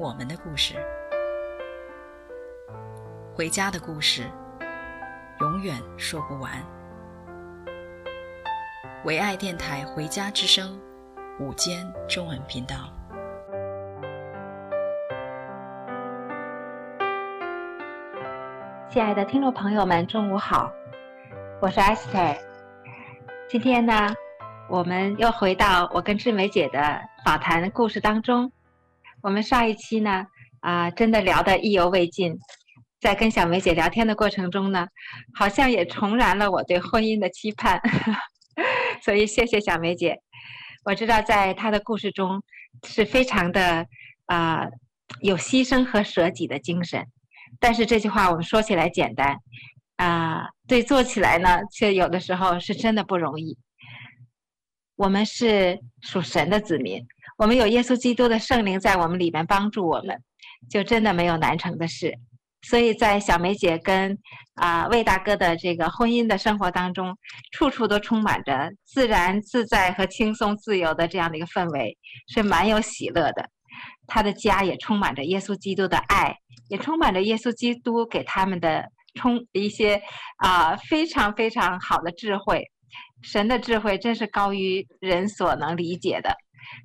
我们的故事，回家的故事，永远说不完。唯爱电台《回家之声》午间中文频道，亲爱的听众朋友们，中午好，我是 Esther。今天呢，我们又回到我跟志梅姐的访谈故事当中。我们上一期呢，啊、真的聊得意犹未尽，在跟小梅姐聊天的过程中呢，好像也重燃了我对婚姻的期盼，所以谢谢小梅姐。我知道在她的故事中是非常的啊、有牺牲和舍己的精神，但是这句话我们说起来简单，啊、对做起来呢，却有的时候是真的不容易。我们是属神的子民。我们有耶稣基督的圣灵在我们里面帮助我们，就真的没有难成的事。所以在小梅姐跟啊、魏大哥的这个婚姻的生活当中，处处都充满着自然自在和轻松自由的这样的一个氛围，是蛮有喜乐的。他的家也充满着耶稣基督的爱，也充满着耶稣基督给他们的充一些啊、非常非常好的智慧。神的智慧真是高于人所能理解的。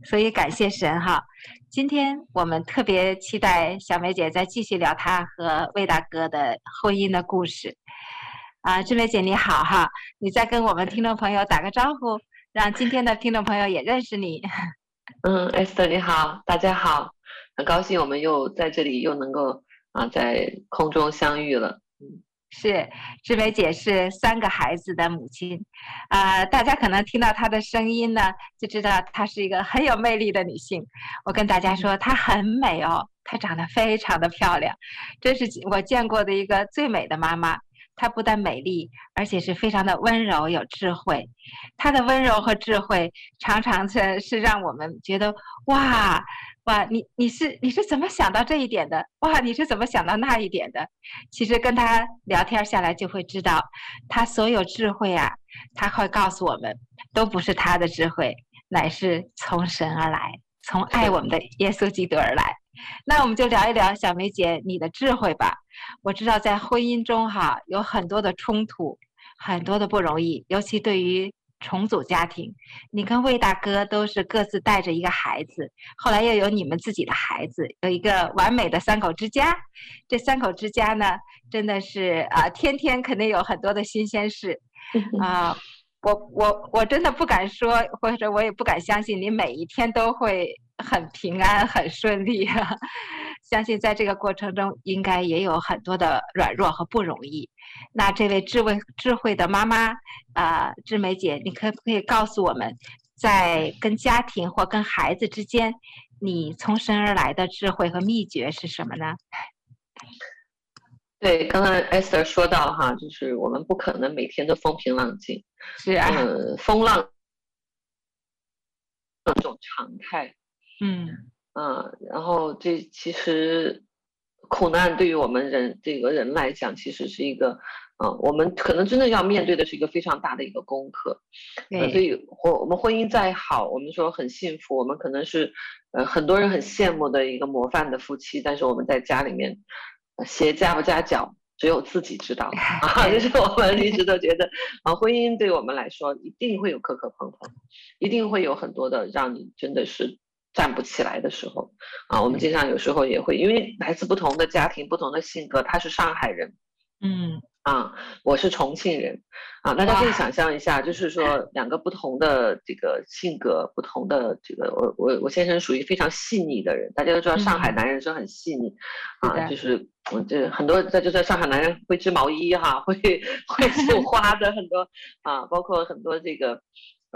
所以感谢神哈，今天我们特别期待小梅姐再继续聊她和魏大哥的婚姻的故事。啊，志梅姐你好哈，你再跟我们听众朋友打个招呼，让今天的听众朋友也认识你。嗯，Esther 你好，大家好，很高兴我们又在这里又能够啊在空中相遇了。是，志梅姐是三个孩子的母亲，啊、呃，大家可能听到她的声音呢，就知道她是一个很有魅力的女性。我跟大家说，她很美哦，她长得非常的漂亮，这是我见过的一个最美的妈妈。她不但美丽，而且是非常的温柔有智慧。她的温柔和智慧，常常是是让我们觉得哇。哇，你你是你是怎么想到这一点的？哇，你是怎么想到那一点的？其实跟他聊天下来就会知道，他所有智慧啊，他会告诉我们，都不是他的智慧，乃是从神而来，从爱我们的耶稣基督而来。那我们就聊一聊小梅姐你的智慧吧。我知道在婚姻中哈，有很多的冲突，很多的不容易，尤其对于。重组家庭，你跟魏大哥都是各自带着一个孩子，后来又有你们自己的孩子，有一个完美的三口之家。这三口之家呢，真的是啊，天天肯定有很多的新鲜事 啊。我我我真的不敢说，或者我也不敢相信，你每一天都会很平安、很顺利啊。相信在这个过程中，应该也有很多的软弱和不容易。那这位智慧智慧的妈妈啊，志梅姐，你可不可以告诉我们，在跟家庭或跟孩子之间，你从神而来的智慧和秘诀是什么呢？对，刚刚 Esther 说到哈，就是我们不可能每天都风平浪静，是啊，嗯，风浪这种常态，嗯。嗯，然后这其实苦难对于我们人这个人来讲，其实是一个，嗯，我们可能真的要面对的是一个非常大的一个功课。嗯，所以婚我们婚姻再好，我们说很幸福，我们可能是呃很多人很羡慕的一个模范的夫妻，但是我们在家里面，鞋夹不夹脚，只有自己知道 啊。就是我们一直都觉得啊，婚姻对我们来说一定会有磕磕碰碰，一定会有很多的让你真的是。站不起来的时候，啊，我们经常有时候也会，因为来自不同的家庭、不同的性格，他是上海人，嗯，啊，我是重庆人，啊，大家可以想象一下，就是说 两个不同的这个性格、不同的这个，我我我先生属于非常细腻的人，大家都知道上海男人是很细腻，嗯、啊，就是我，这很多在就在上海男人会织毛衣哈、啊，会会绣花的很多啊，包括很多这个。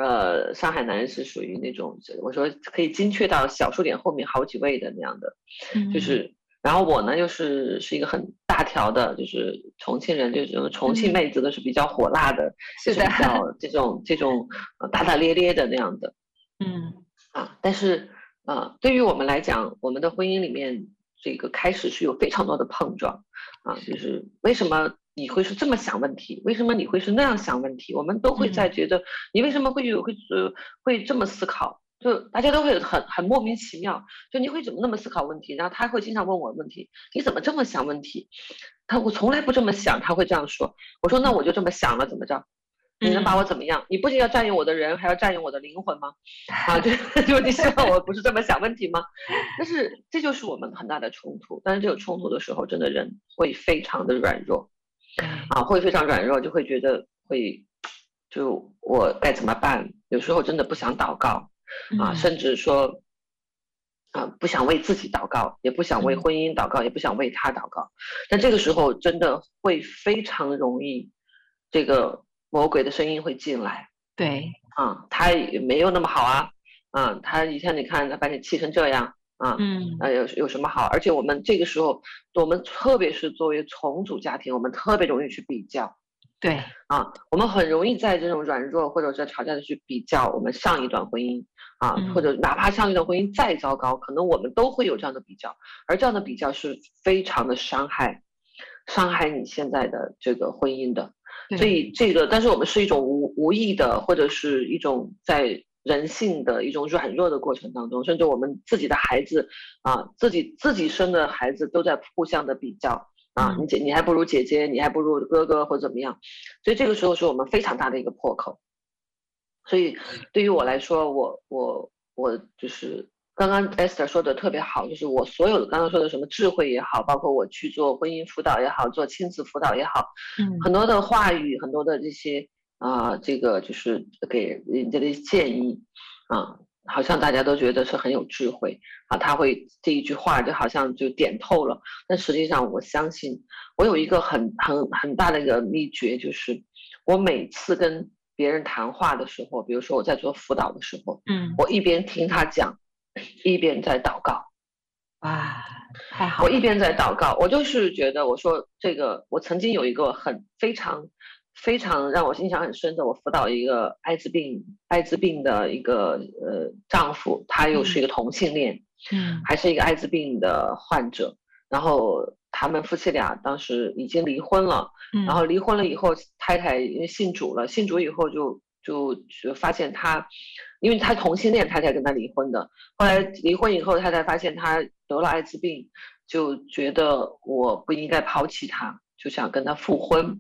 呃，上海男人是属于那种，我说可以精确到小数点后面好几位的那样的，嗯、就是，然后我呢又是是一个很大条的，就是重庆人，就是重庆妹子都是比较火辣的，是的，比较这种这种大大咧咧的那样的，嗯，啊，但是啊，对于我们来讲，我们的婚姻里面这个开始是有非常多的碰撞，啊，就是为什么？你会是这么想问题？为什么你会是那样想问题？我们都会在觉得你为什么会有会呃会这么思考？就大家都会很很莫名其妙，就你会怎么那么思考问题？然后他会经常问我问题，你怎么这么想问题？他我从来不这么想，他会这样说。我说那我就这么想了，怎么着？你能把我怎么样？你不仅要占用我的人，还要占用我的灵魂吗？啊，就 就你希望我不是这么想问题吗？但是这就是我们很大的冲突。但是这个冲突的时候，真的人会非常的软弱。啊，会非常软弱，就会觉得会，就我该怎么办？有时候真的不想祷告，啊，甚至说，啊，不想为自己祷告，也不想为婚姻祷告，也不想为他祷告。但这个时候真的会非常容易，这个魔鬼的声音会进来。对，啊，他也没有那么好啊，啊，他一天你看他把你气成这样。啊，嗯，呃，有有什么好？而且我们这个时候，我们特别是作为重组家庭，我们特别容易去比较。对，啊，我们很容易在这种软弱或者在吵架的去比较我们上一段婚姻，啊，嗯、或者哪怕上一段婚姻再糟糕，可能我们都会有这样的比较，而这样的比较是非常的伤害，伤害你现在的这个婚姻的。所以这个，但是我们是一种无无意的，或者是一种在。人性的一种软弱的过程当中，甚至我们自己的孩子啊，自己自己生的孩子都在互相的比较啊，你姐你还不如姐姐，你还不如哥哥或怎么样，所以这个时候是我们非常大的一个破口。所以对于我来说，我我我就是刚刚 Esther 说的特别好，就是我所有的刚刚说的什么智慧也好，包括我去做婚姻辅导也好，做亲子辅导也好，嗯，很多的话语，很多的这些。啊，这个就是给人家的建议，啊，好像大家都觉得是很有智慧啊，他会这一句话就好像就点透了。但实际上，我相信我有一个很很很大的一个秘诀，就是我每次跟别人谈话的时候，比如说我在做辅导的时候，嗯，我一边听他讲，一边在祷告。哇，太好了！我一边在祷告，我就是觉得，我说这个，我曾经有一个很非常。非常让我印象很深的，我辅导一个艾滋病艾滋病的一个呃丈夫，他又是一个同性恋，嗯，还是一个艾滋病的患者。然后他们夫妻俩当时已经离婚了，嗯，然后离婚了以后，太太因为信主了，信主以后就就就发现他，因为他同性恋，太太跟他离婚的。后来离婚以后，太太发现他得了艾滋病，就觉得我不应该抛弃他，就想跟他复婚。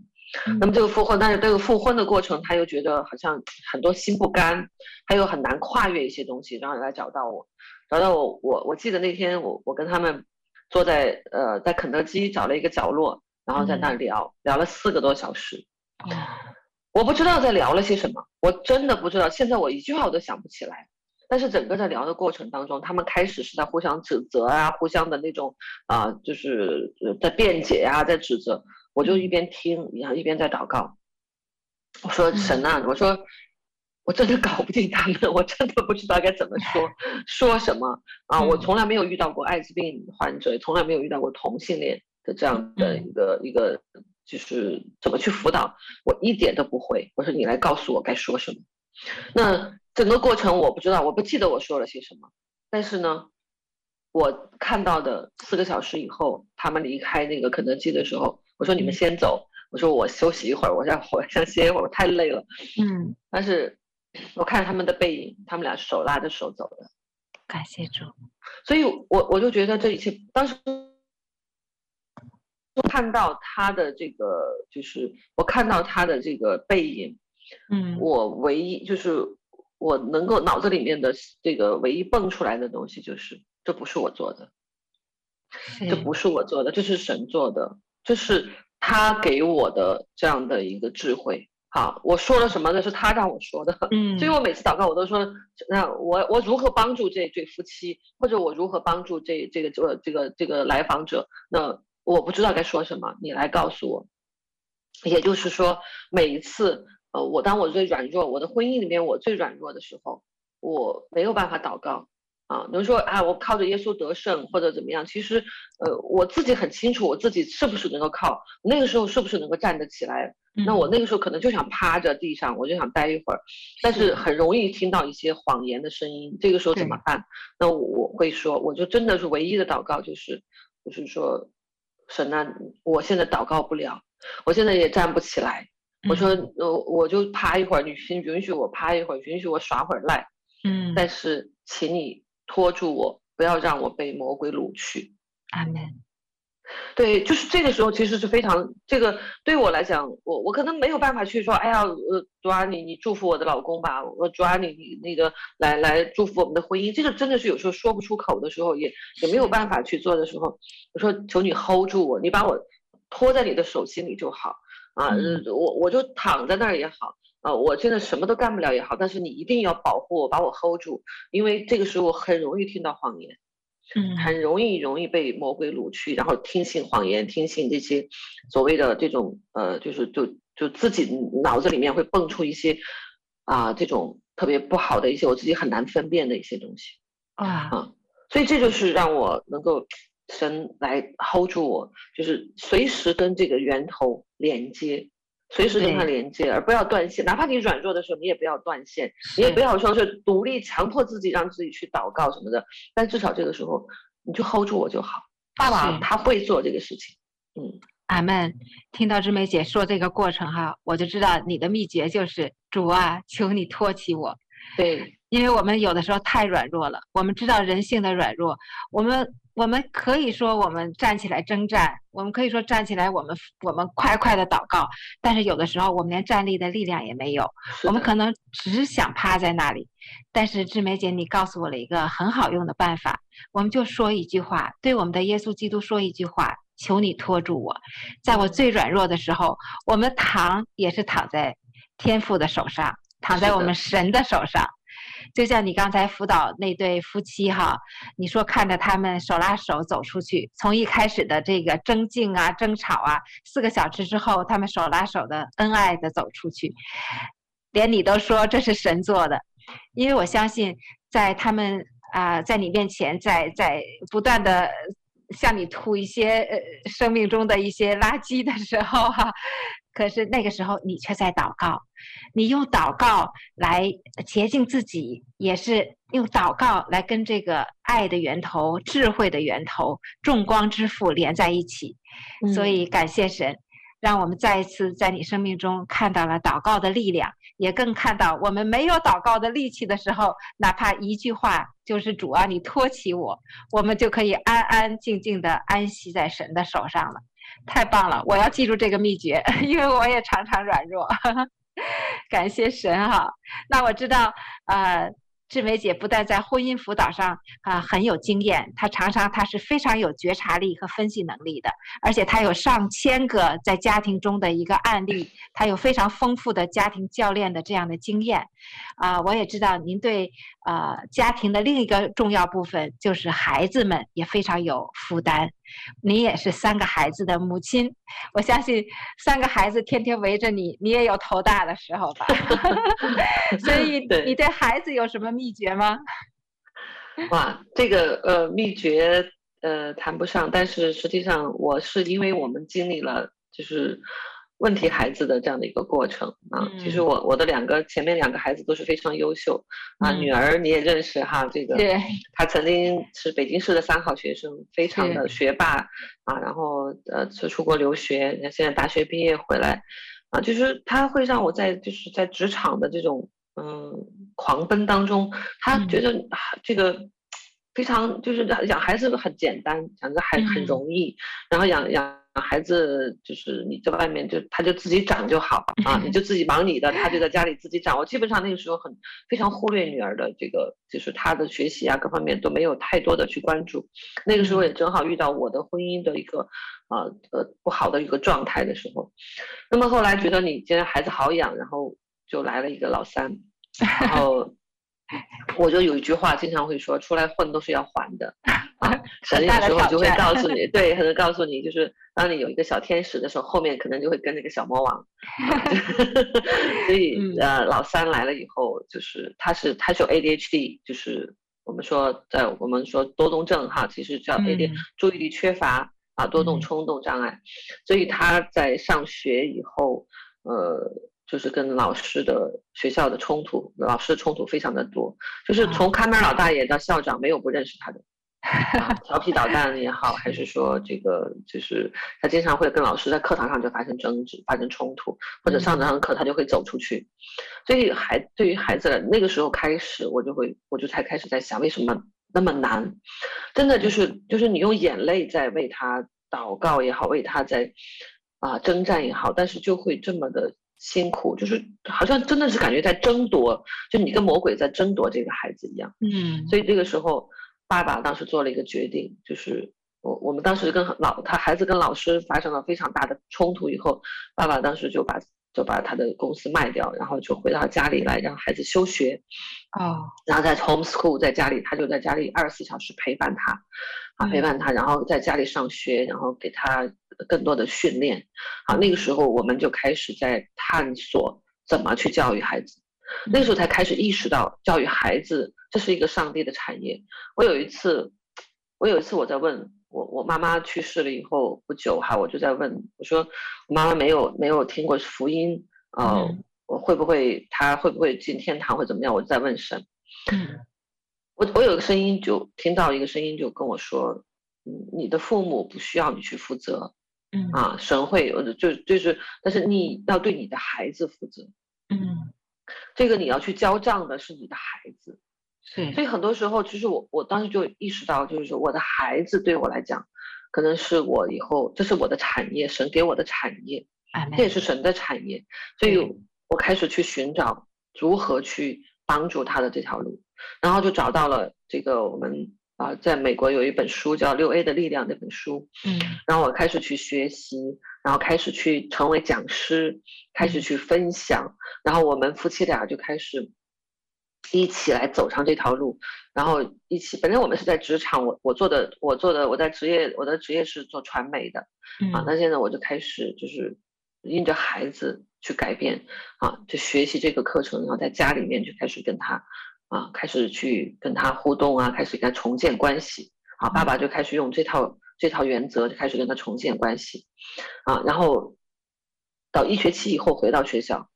那么这个复婚，但是这个复婚的过程，他又觉得好像很多心不甘，他又很难跨越一些东西，然后来找到我，找到我，我我记得那天我我跟他们坐在呃在肯德基找了一个角落，然后在那聊、嗯、聊了四个多小时，我不知道在聊了些什么，我真的不知道，现在我一句话我都想不起来，但是整个在聊的过程当中，他们开始是在互相指责啊，互相的那种啊、呃，就是在辩解啊，在指责。我就一边听，然后一边在祷告。我说神啊，我说我真的搞不定他们，我真的不知道该怎么说，说什么啊！我从来没有遇到过艾滋病患者，从来没有遇到过同性恋的这样的一个一个，就是怎么去辅导，我一点都不会。我说你来告诉我该说什么。那整个过程我不知道，我不记得我说了些什么，但是呢。我看到的四个小时以后，他们离开那个肯德基的时候，我说你们先走，我说我休息一会儿，我想 我想歇一会儿，我太累了。嗯，但是我看着他们的背影，他们俩手拉着手走的。感谢主。所以我我就觉得这一切，当时看到他的这个，就是我看到他的这个背影，嗯，我唯一就是我能够脑子里面的这个唯一蹦出来的东西就是。这不是我做的，这不是我做的，这是神做的，这是他给我的这样的一个智慧。好，我说了什么？那是他让我说的。嗯，所以我每次祷告，我都说，那我我如何帮助这对夫妻，或者我如何帮助这这个这个这个这个来访者？那我不知道该说什么，你来告诉我。也就是说，每一次呃，我当我最软弱，我的婚姻里面我最软弱的时候，我没有办法祷告啊。比如说啊，我靠着耶稣得胜或者怎么样，其实呃，我自己很清楚我自己是不是能够靠，那个时候是不是能够站得起来。那我那个时候可能就想趴着地上，我就想待一会儿，但是很容易听到一些谎言的声音。这个时候怎么办？那我会说，我就真的是唯一的祷告就是，就是说，神啊，我现在祷告不了，我现在也站不起来。我说，我，我就趴一会儿，你允许我趴一会儿，允许我耍会儿赖。嗯。但是，请你拖住我，不要让我被魔鬼掳去。阿门。对，就是这个时候，其实是非常这个对我来讲，我我可能没有办法去说，哎呀，呃，主啊，你你祝福我的老公吧，我主啊，你你那个来来祝福我们的婚姻，这个真的是有时候说不出口的时候，也也没有办法去做的时候，我说求你 hold 住我，你把我拖在你的手心里就好啊，我我就躺在那儿也好啊，我现在什么都干不了也好，但是你一定要保护我，把我 hold 住，因为这个时候我很容易听到谎言。嗯，很容易容易被魔鬼掳去，然后听信谎言，听信这些所谓的这种呃，就是就就自己脑子里面会蹦出一些啊、呃、这种特别不好的一些我自己很难分辨的一些东西啊啊，所以这就是让我能够神来 hold 住我，就是随时跟这个源头连接。随时跟他连接，而不要断线。哪怕你软弱的时候，你也不要断线，你也不要说是独立强迫自己让自己去祷告什么的。但至少这个时候，你就 hold 住我就好。爸爸他会做这个事情。嗯，阿门。听到志梅姐说这个过程哈，我就知道你的秘诀就是主啊，求你托起我。对，因为我们有的时候太软弱了，我们知道人性的软弱，我们。我们可以说我们站起来征战，我们可以说站起来，我们我们快快的祷告，但是有的时候我们连站立的力量也没有，我们可能只想趴在那里。但是志梅姐，你告诉我了一个很好用的办法，我们就说一句话，对我们的耶稣基督说一句话，求你托住我，在我最软弱的时候，我们躺也是躺在天父的手上，躺在我们神的手上。就像你刚才辅导那对夫妻哈，你说看着他们手拉手走出去，从一开始的这个争竞啊、争吵啊，四个小时之后，他们手拉手的恩爱的走出去，连你都说这是神做的，因为我相信在他们啊、在你面前，在在不断的向你吐一些呃生命中的一些垃圾的时候哈。可是那个时候，你却在祷告，你用祷告来洁净自己，也是用祷告来跟这个爱的源头、智慧的源头、众光之父连在一起。所以感谢神，让我们再一次在你生命中看到了祷告的力量，也更看到我们没有祷告的力气的时候，哪怕一句话就是主啊，你托起我，我们就可以安安静静的安息在神的手上了。太棒了！我要记住这个秘诀，因为我也常常软弱。感谢神哈。那我知道，呃。志梅姐不但在婚姻辅导上啊、呃、很有经验，她常常她是非常有觉察力和分析能力的，而且她有上千个在家庭中的一个案例，她有非常丰富的家庭教练的这样的经验，啊、呃，我也知道您对呃家庭的另一个重要部分就是孩子们也非常有负担，你也是三个孩子的母亲，我相信三个孩子天天围着你，你也有头大的时候吧，所以你对孩子有什么？秘诀吗？哇，这个呃秘诀呃谈不上，但是实际上我是因为我们经历了就是问题孩子的这样的一个过程啊。嗯、其实我我的两个前面两个孩子都是非常优秀啊，嗯、女儿你也认识哈，这个对。她曾经是北京市的三好学生，非常的学霸啊，然后呃是出国留学，现在大学毕业回来。啊，就是她会让我在就是在职场的这种。嗯，狂奔当中，她觉得这个非常就是养孩子很简单，养个孩很容易，然后养养孩子就是你在外面就他就自己长就好 啊，你就自己忙你的，他就在家里自己长。我基本上那个时候很非常忽略女儿的这个，就是她的学习啊各方面都没有太多的去关注。那个时候也正好遇到我的婚姻的一个啊呃不好的一个状态的时候，那么后来觉得你既然孩子好养，然后就来了一个老三。然后我就有一句话经常会说，出来混都是要还的 啊，神有时候就会告诉你，对，可能告诉你，就是当你有一个小天使的时候，后面可能就会跟那个小魔王。所以呃，老三来了以后，就是他是他是有 ADHD，就是我们说在我们说多动症哈，其实叫 AD，注意力缺乏啊，多动冲动障碍。所以他在上学以后，呃，就是跟老师的学校的冲突，老师的冲突非常的多，就是从看门老大爷到校长，没有不认识他的。啊，调皮捣蛋也好，还是说这个就是他经常会跟老师在课堂上就发生争执、发生冲突，或者上这堂课他就会走出去。所以孩对于孩子那个时候开始，我就会我就才开始在想，为什么那么难？真的就是就是你用眼泪在为他祷告也好，为他在啊征战也好，但是就会这么的辛苦，就是好像真的是感觉在争夺，就你跟魔鬼在争夺这个孩子一样。嗯，所以这个时候。爸爸当时做了一个决定，就是我我们当时跟老他孩子跟老师发生了非常大的冲突以后，爸爸当时就把就把他的公司卖掉，然后就回到家里来让孩子休学，哦，然后在 homeschool 在家里，他就在家里二十四小时陪伴他，啊陪伴他，然后在家里上学，然后给他更多的训练，啊那个时候我们就开始在探索怎么去教育孩子。那个时候才开始意识到教育孩子，这是一个上帝的产业。我有一次，我有一次我在问我，我妈妈去世了以后不久哈，我就在问我说，我妈妈没有没有听过福音，呃，我会不会她会不会进天堂或怎么样？我就在问神。我我有个声音就听到一个声音就跟我说，你的父母不需要你去负责，嗯啊，神会就就是，但是你要对你的孩子负责，嗯。这个你要去交账的是你的孩子，是，所以很多时候，其实我我当时就意识到，就是说我的孩子对我来讲，可能是我以后这是我的产业，神给我的产业，这也是神的产业，所以我开始去寻找如何去帮助他的这条路，然后就找到了这个我们。啊，在美国有一本书叫《六 A 的力量》那本书，嗯，然后我开始去学习，然后开始去成为讲师，开始去分享，然后我们夫妻俩就开始一起来走上这条路，然后一起。本来我们是在职场，我我做的我做的我在职业我的职业是做传媒的，啊，那现在我就开始就是因着孩子去改变，啊，就学习这个课程，然后在家里面就开始跟他。啊，开始去跟他互动啊，开始跟他重建关系啊。爸爸就开始用这套这套原则，就开始跟他重建关系啊。然后到一学期以后回到学校，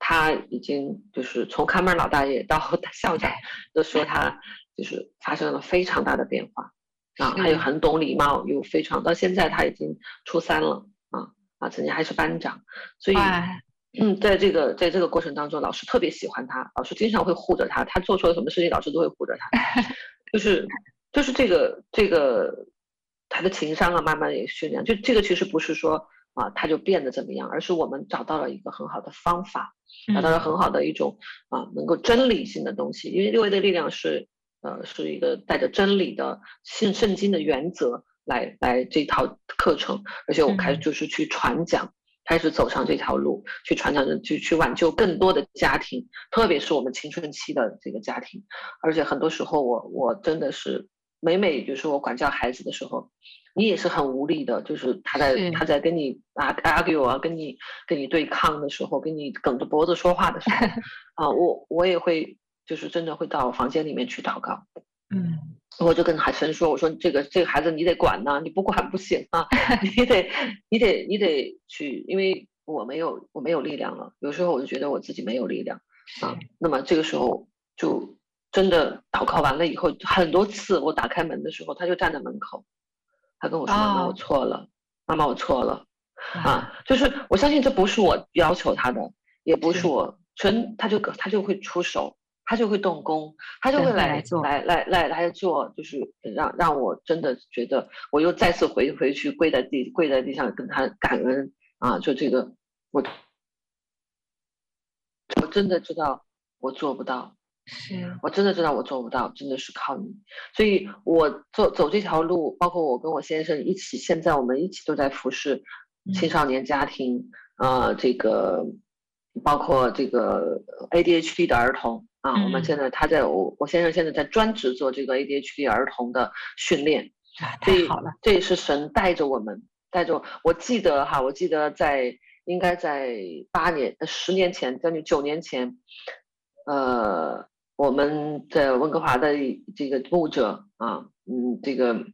他已经就是从看门老大爷到校长，都说他就是发生了非常大的变化啊。他又很懂礼貌，又非常到现在他已经初三了啊啊，曾经还是班长，所以。嗯，在这个在这个过程当中，老师特别喜欢他，老师经常会护着他，他做错了什么事情，老师都会护着他，就是就是这个这个他的情商啊，慢慢也训练。就这个其实不是说啊，它就变得怎么样，而是我们找到了一个很好的方法，找到了很好的一种啊能够真理性的东西。因为六维的力量是呃是一个带着真理的信圣经的原则来来这套课程，而且我开始就是去传讲。开始走上这条路，去传承，去去挽救更多的家庭，特别是我们青春期的这个家庭。而且很多时候我，我我真的是每每就是我管教孩子的时候，你也是很无力的，就是他在他在跟你啊 argue 啊，跟你跟你对抗的时候，跟你梗着脖子说话的时候，啊，我我也会就是真的会到房间里面去祷告，嗯。我就跟海神说：“我说这个这个孩子你得管呐，你不管不行啊，你得你得你得去，因为我没有我没有力量了。有时候我就觉得我自己没有力量啊。那么这个时候就真的祷告完了以后，很多次我打开门的时候，他就站在门口，他跟我说：‘妈妈，我错了，妈妈，我错了。’啊，就是我相信这不是我要求他的，也不是我纯，他就他就会出手。”他就会动工，他就会来来来来来做，就是让让我真的觉得，我又再次回回去跪在地跪在地上跟他感恩啊！就这个，我我真的知道我做不到，是我真的知道我做不到，真的是靠你。所以我走走这条路，包括我跟我先生一起，现在我们一起都在服侍青少年家庭呃，这个。包括这个 ADHD 的儿童啊，嗯、我们现在他在我我先生现在在专职做这个 ADHD 儿童的训练，啊、太好了，这也是神带着我们，带着我，我记得哈，我记得在应该在八年、十年前，将近九年前，呃，我们在温哥华的这个牧者啊，嗯，这个。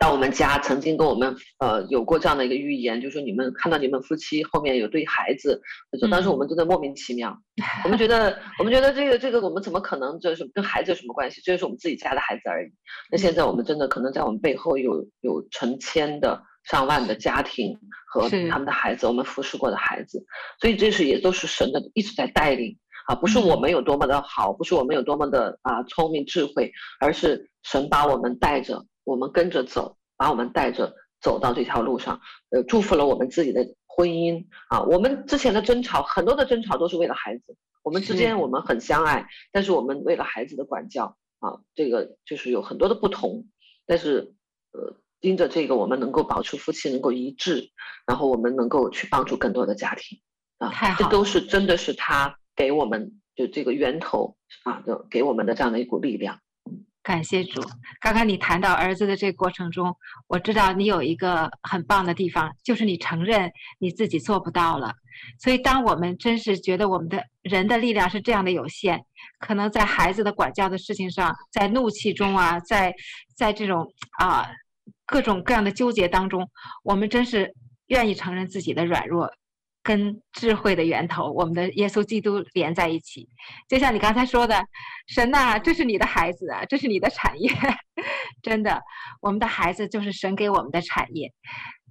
到我们家曾经跟我们呃有过这样的一个预言，就是说你们看到你们夫妻后面有对孩子，就说当时我们真的莫名其妙，我们觉得我们觉得这个这个我们怎么可能这是跟孩子有什么关系？这就是我们自己家的孩子而已。那现在我们真的可能在我们背后有有成千的上万的家庭和他们的孩子，我们服侍过的孩子，所以这是也都是神的一直在带领啊，不是我们有多么的好，不是我们有多么的啊聪明智慧，而是神把我们带着。我们跟着走，把我们带着走到这条路上，呃，祝福了我们自己的婚姻啊。我们之前的争吵，很多的争吵都是为了孩子。我们之间我们很相爱，但是我们为了孩子的管教啊，这个就是有很多的不同。但是，呃，因着这个，我们能够保持夫妻能够一致，然后我们能够去帮助更多的家庭啊。这都是真的是他给我们就这个源头啊，就给我们的这样的一股力量。感谢主。刚刚你谈到儿子的这个过程中，我知道你有一个很棒的地方，就是你承认你自己做不到了。所以，当我们真是觉得我们的人的力量是这样的有限，可能在孩子的管教的事情上，在怒气中啊，在在这种啊各种各样的纠结当中，我们真是愿意承认自己的软弱。跟智慧的源头，我们的耶稣基督连在一起，就像你刚才说的，神呐、这是你的孩子啊，这是你的产业，真的，我们的孩子就是神给我们的产业，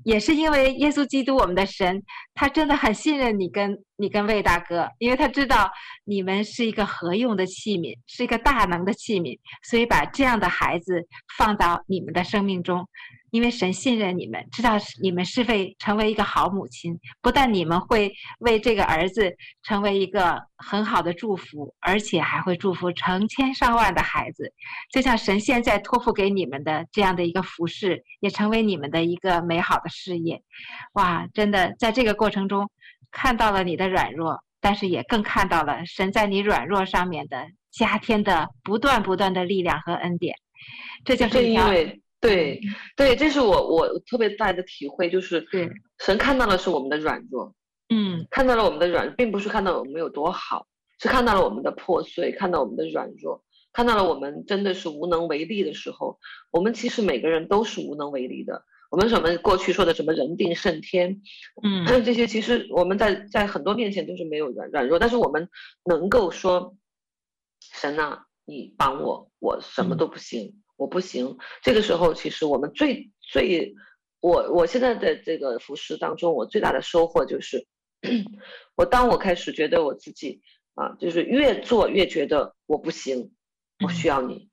也是因为耶稣基督，我们的神，他真的很信任你跟你跟魏大哥，因为他知道你们是一个合用的器皿，是一个大能的器皿，所以把这样的孩子放到你们的生命中。因为神信任你们，知道你们是会成为一个好母亲，不但你们会为这个儿子成为一个很好的祝福，而且还会祝福成千上万的孩子。就像神现在托付给你们的这样的一个服饰，也成为你们的一个美好的事业。哇，真的在这个过程中看到了你的软弱，但是也更看到了神在你软弱上面的加添的不断不断的力量和恩典。这就是因为。对，对，这是我我特别大的体会，就是对神看到的是我们的软弱，嗯，看到了我们的软，并不是看到我们有多好，是看到了我们的破碎，看到我们的软弱，看到了我们真的是无能为力的时候，我们其实每个人都是无能为力的。我们什么过去说的什么人定胜天，嗯，这些其实我们在在很多面前都是没有软软弱，但是我们能够说，神啊，你帮我，我什么都不行。嗯我不行，这个时候其实我们最最，我我现在的这个服饰当中，我最大的收获就是，我当我开始觉得我自己啊，就是越做越觉得我不行，我需要你。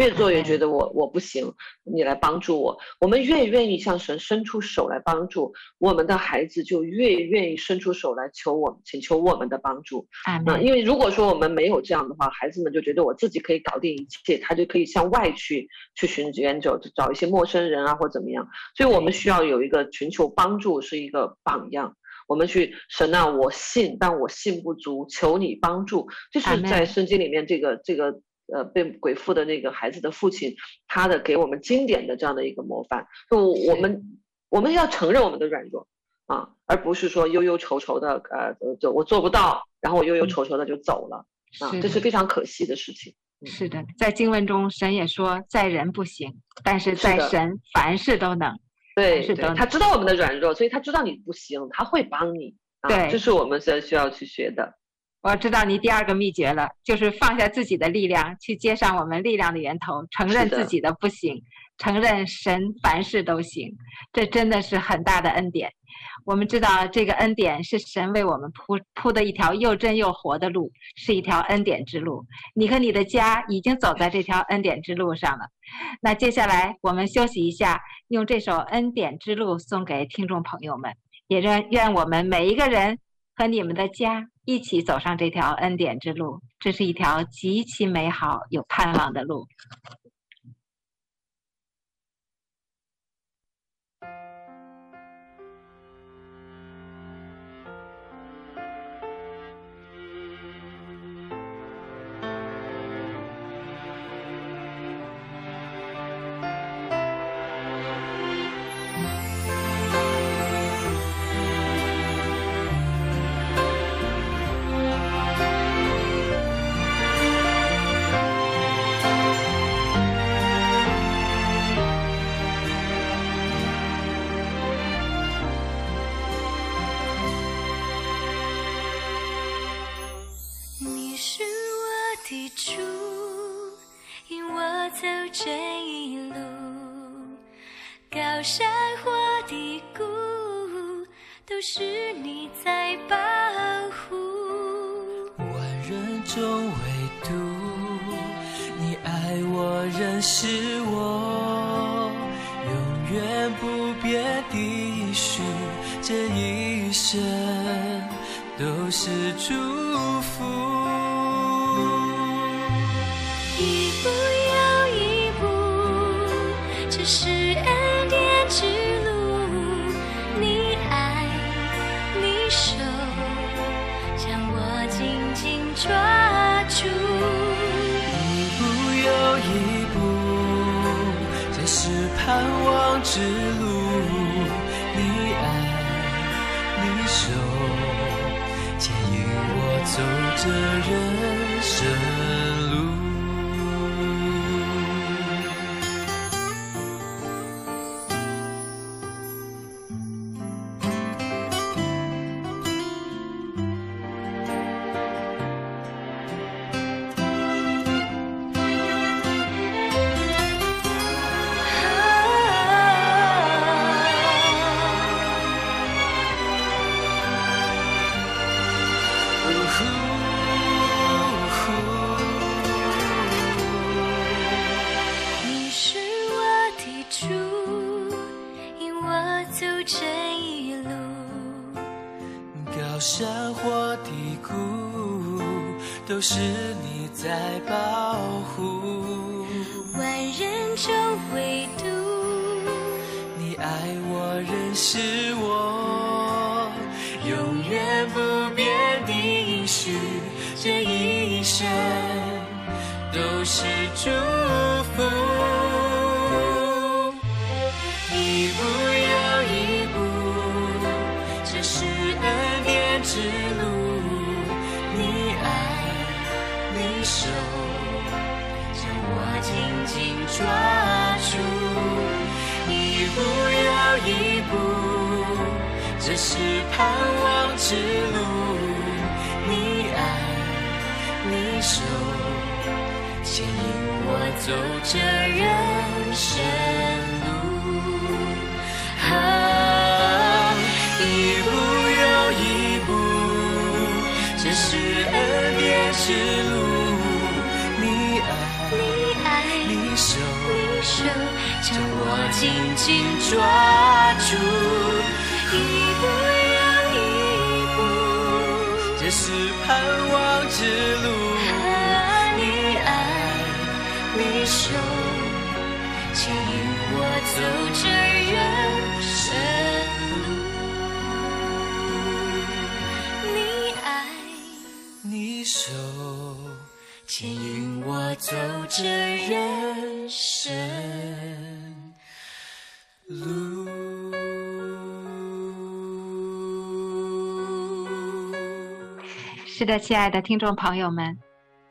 越做越觉得我我不行，你来帮助我。我们越愿意向神伸出手来帮助我们的孩子，就越愿意伸出手来求我们，请求我们的帮助。啊，因为如果说我们没有这样的话，孩子们就觉得我自己可以搞定一切，他就可以向外去去寻援，就找一些陌生人啊或怎么样。所以我们需要有一个寻求帮助是一个榜样。我们去神啊，我信，但我信不足，求你帮助。就是在圣经里面这个这个。呃，被鬼附的那个孩子的父亲，他的给我们经典的这样的一个模范，就我们我们要承认我们的软弱啊，而不是说忧忧愁愁的，呃，就我做不到，然后我忧忧愁愁的就走了啊，这是非常可惜的事情。是的，在经文中，神也说，在人不行，但是在神凡事都能。对，是的，他知道我们的软弱，所以他知道你不行，他会帮你。啊、对，这是我们现在需要去学的。我知道你第二个秘诀了，就是放下自己的力量，去接上我们力量的源头，承认自己的不行，承认神凡事都行，这真的是很大的恩典。我们知道这个恩典是神为我们铺铺的一条又真又活的路，是一条恩典之路。你和你的家已经走在这条恩典之路上了。那接下来我们休息一下，用这首《恩典之路》送给听众朋友们，也愿愿我们每一个人和你们的家。一起走上这条恩典之路，这是一条极其美好、有盼望的路。这一路，高山或低谷，都是你在保护。万人中唯独你爱我，仍是我，永远不变的。许这一生都是祝福。之路，你爱，你守，牵引我走这人。是，我，永远不变的应许，这一生都是祝盼望之路。你爱，你手牵引我走这人生路。啊，一步又一步，这是恩典之路。你爱你爱你守将我紧紧抓住，一步之路。你爱，你手，牵引我走这人生路。你爱，你手，牵引我走这人生。是的，亲爱的听众朋友们，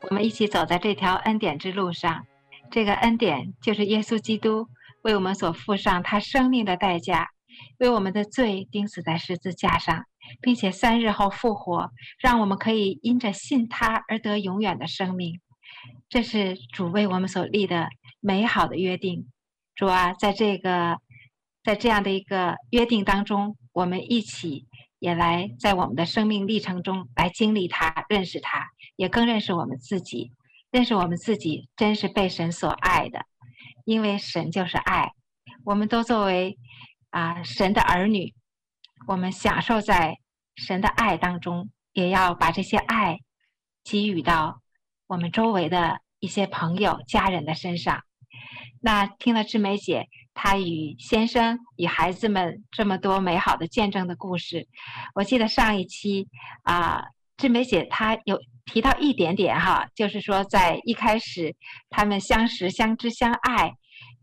我们一起走在这条恩典之路上。这个恩典就是耶稣基督为我们所付上他生命的代价，为我们的罪钉死在十字架上，并且三日后复活，让我们可以因着信他而得永远的生命。这是主为我们所立的美好的约定。主啊，在这个。在这样的一个约定当中，我们一起也来在我们的生命历程中来经历它、认识它，也更认识我们自己。认识我们自己，真是被神所爱的，因为神就是爱。我们都作为啊、神的儿女，我们享受在神的爱当中，也要把这些爱给予到我们周围的一些朋友、家人的身上。那听了志梅姐。她与先生与孩子们这么多美好的见证的故事，我记得上一期啊，志梅姐她有提到一点点哈，就是说在一开始他们相识、相知、相爱，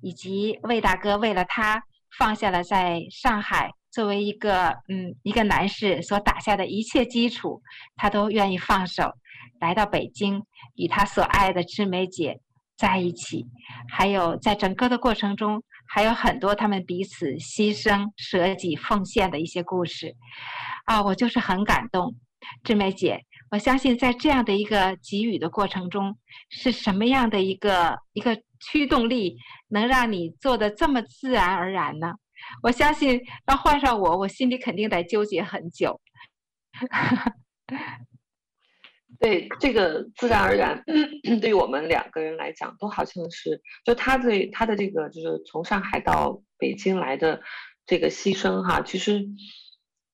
以及魏大哥为了她放下了在上海作为一个嗯一个男士所打下的一切基础，他都愿意放手来到北京与他所爱的志梅姐在一起，还有在整个的过程中。还有很多他们彼此牺牲、舍己、奉献的一些故事，啊，我就是很感动。志梅姐，我相信在这样的一个给予的过程中，是什么样的一个一个驱动力能让你做的这么自然而然呢？我相信要换上我，我心里肯定得纠结很久。对这个自然而然，对于我们两个人来讲，都好像是就他对他的这个就是从上海到北京来的这个牺牲哈，其实。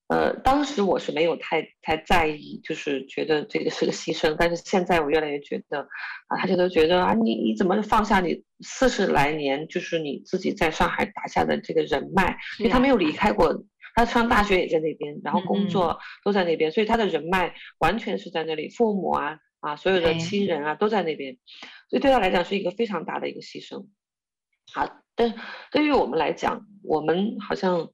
呃，当时我是没有太太在意，就是觉得这个是个牺牲。但是现在我越来越觉得，啊，他就都觉得啊，你你怎么放下你四十来年，就是你自己在上海打下的这个人脉，因为他没有离开过，他上大学也在那边，然后工作都在那边，所以他的人脉完全是在那里，父母啊啊，所有的亲人啊都在那边，所以对他来讲是一个非常大的一个牺牲。好，但对于我们来讲，我们好像，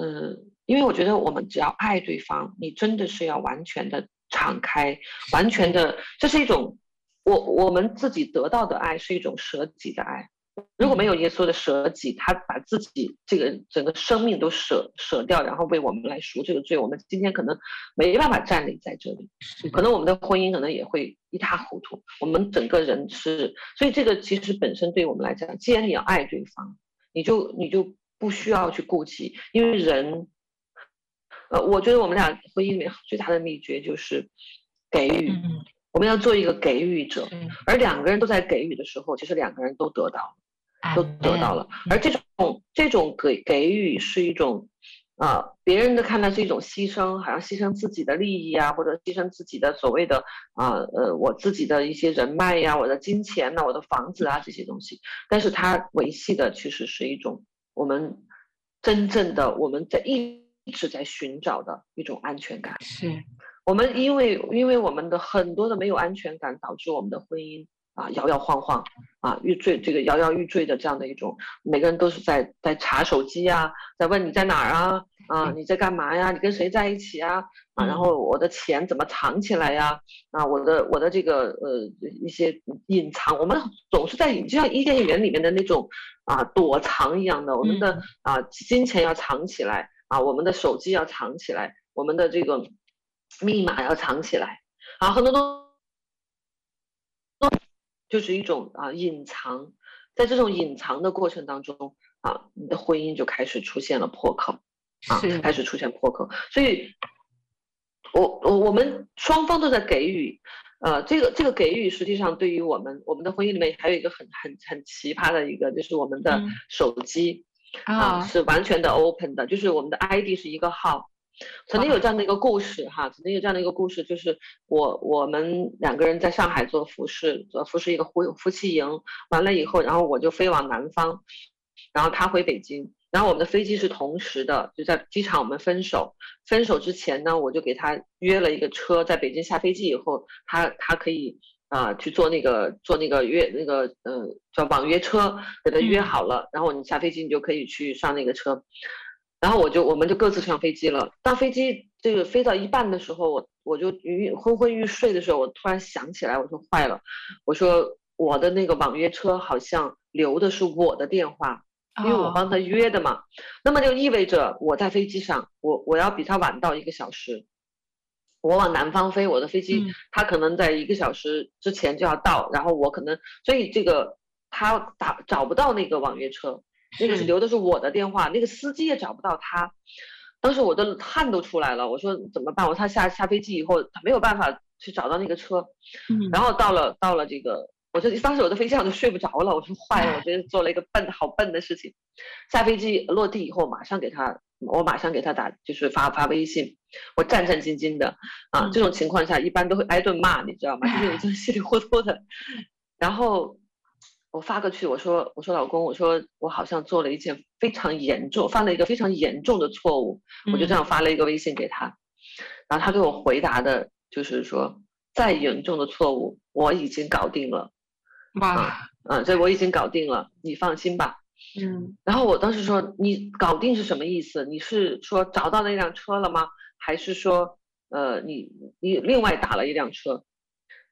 嗯。因为我觉得我们只要爱对方，你真的是要完全的敞开，完全的，这是一种我我们自己得到的爱，是一种舍己的爱。如果没有耶稣的舍己，他把自己这个整个生命都舍舍掉，然后为我们来赎这个罪，我们今天可能没办法站立在这里，可能我们的婚姻可能也会一塌糊涂。我们整个人是，所以这个其实本身对我们来讲，既然你要爱对方，你就你就不需要去顾及，因为人。呃，我觉得我们俩婚姻里面最大的秘诀就是给予，嗯、我们要做一个给予者，嗯、而两个人都在给予的时候，其实两个人都得到，嗯、都得到了。而这种、嗯、这种给给予是一种，啊、呃，别人的看待是一种牺牲，好像牺牲自己的利益啊，或者牺牲自己的所谓的啊呃，呃我自己的一些人脉呀、啊，我的金钱呐、啊，我的房子啊这些东西，但是它维系的其实是一种我们真正的我们在一。一直在寻找的一种安全感，是我们因为因为我们的很多的没有安全感，导致我们的婚姻啊摇摇晃晃啊欲坠这个摇摇欲坠的这样的一种，每个人都是在在查手机啊，在问你在哪儿啊啊你在干嘛呀？你跟谁在一起啊啊？然后我的钱怎么藏起来呀？啊我的我的这个呃一些隐藏，我们总是在就像伊甸园里面的那种啊躲藏一样的，我们的啊金钱要藏起来。啊，我们的手机要藏起来，我们的这个密码要藏起来，啊，很多都就是一种啊隐藏，在这种隐藏的过程当中，啊，你的婚姻就开始出现了破口，啊，开始出现破口，所以，我我我们双方都在给予，呃，这个这个给予实际上对于我们我们的婚姻里面还有一个很很很奇葩的一个，就是我们的手机。嗯啊，是完全的 open 的，就是我们的 ID 是一个号。曾经有这样的一个故事哈，曾经有这样的一个故事，就是我我们两个人在上海做服饰，做服饰一个夫夫妻营，完了以后，然后我就飞往南方，然后他回北京，然后我们的飞机是同时的，就在机场我们分手，分手之前呢，我就给他约了一个车，在北京下飞机以后，他他可以。啊，去坐那个坐那个约那个呃叫网约车，给他约好了，嗯、然后你下飞机你就可以去上那个车，然后我就我们就各自上飞机了。当飞机这个飞到一半的时候，我我就晕昏昏欲睡的时候，我突然想起来，我说坏了，我说我的那个网约车好像留的是我的电话，因为我帮他约的嘛，哦、那么就意味着我在飞机上，我我要比他晚到一个小时。我往南方飞，我的飞机他可能在一个小时之前就要到，嗯、然后我可能，所以这个他打找不到那个网约车，那个是留的是我的电话，那个司机也找不到他，当时我的汗都出来了，我说怎么办？我他下下飞机以后，他没有办法去找到那个车，嗯、然后到了到了这个，我就当时我在飞机上就睡不着了，我说坏了，我觉得做了一个笨好笨的事情，下飞机落地以后马上给他。我马上给他打，就是发发微信，我战战兢兢的啊，这种情况下一般都会挨顿骂，你知道吗？就是稀里糊涂的。然后我发过去，我说我说老公，我说我好像做了一件非常严重，犯了一个非常严重的错误，我就这样发了一个微信给他，然后他给我回答的就是说，再严重的错误我已经搞定了，哇，嗯，这我已经搞定了，你放心吧。嗯，然后我当时说，你搞定是什么意思？你是说找到那辆车了吗？还是说，呃，你你另外打了一辆车？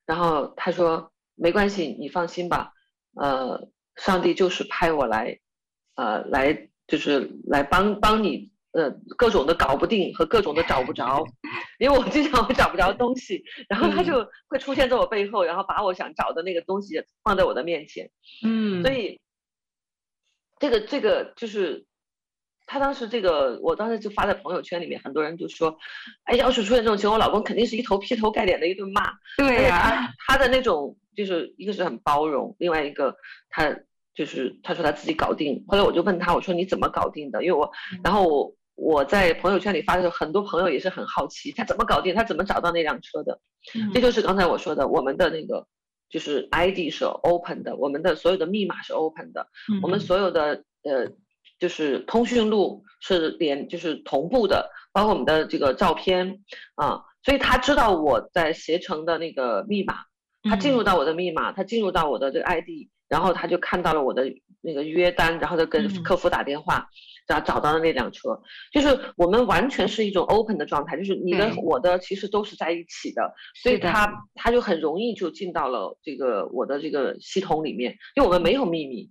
然后他说没关系，你放心吧。呃，上帝就是派我来，呃，来就是来帮帮你呃各种的搞不定和各种的找不着，因为我经常会找不着东西，然后他就会出现在我背后，然后把我想找的那个东西放在我的面前，嗯，所以这个这个就是。他当时这个，我当时就发在朋友圈里面，很多人就说，哎，要是出现这种情况，我老公肯定是一头劈头盖脸的一顿骂。对呀、他的那种就是一个是很包容，另外一个他就是他说他自己搞定。后来我就问他，我说你怎么搞定的？因为我，然后我我在朋友圈里发的时候，很多朋友也是很好奇，他怎么搞定？他怎么找到那辆车的？嗯、这就是刚才我说的，我们的那个就是 ID 是 open 的，我们的所有的密码是 open 的，嗯、我们所有的呃。就是通讯录是连就是同步的，包括我们的这个照片啊，所以他知道我在携程的那个密码，他进入到我的密码，他进入到我的这个 ID，然后他就看到了我的那个约单，然后他跟客服打电话，然后找到了那辆车，就是我们完全是一种 open 的状态，就是你的我的其实都是在一起的，所以他他就很容易就进到了这个我的这个系统里面，因为我们没有秘密，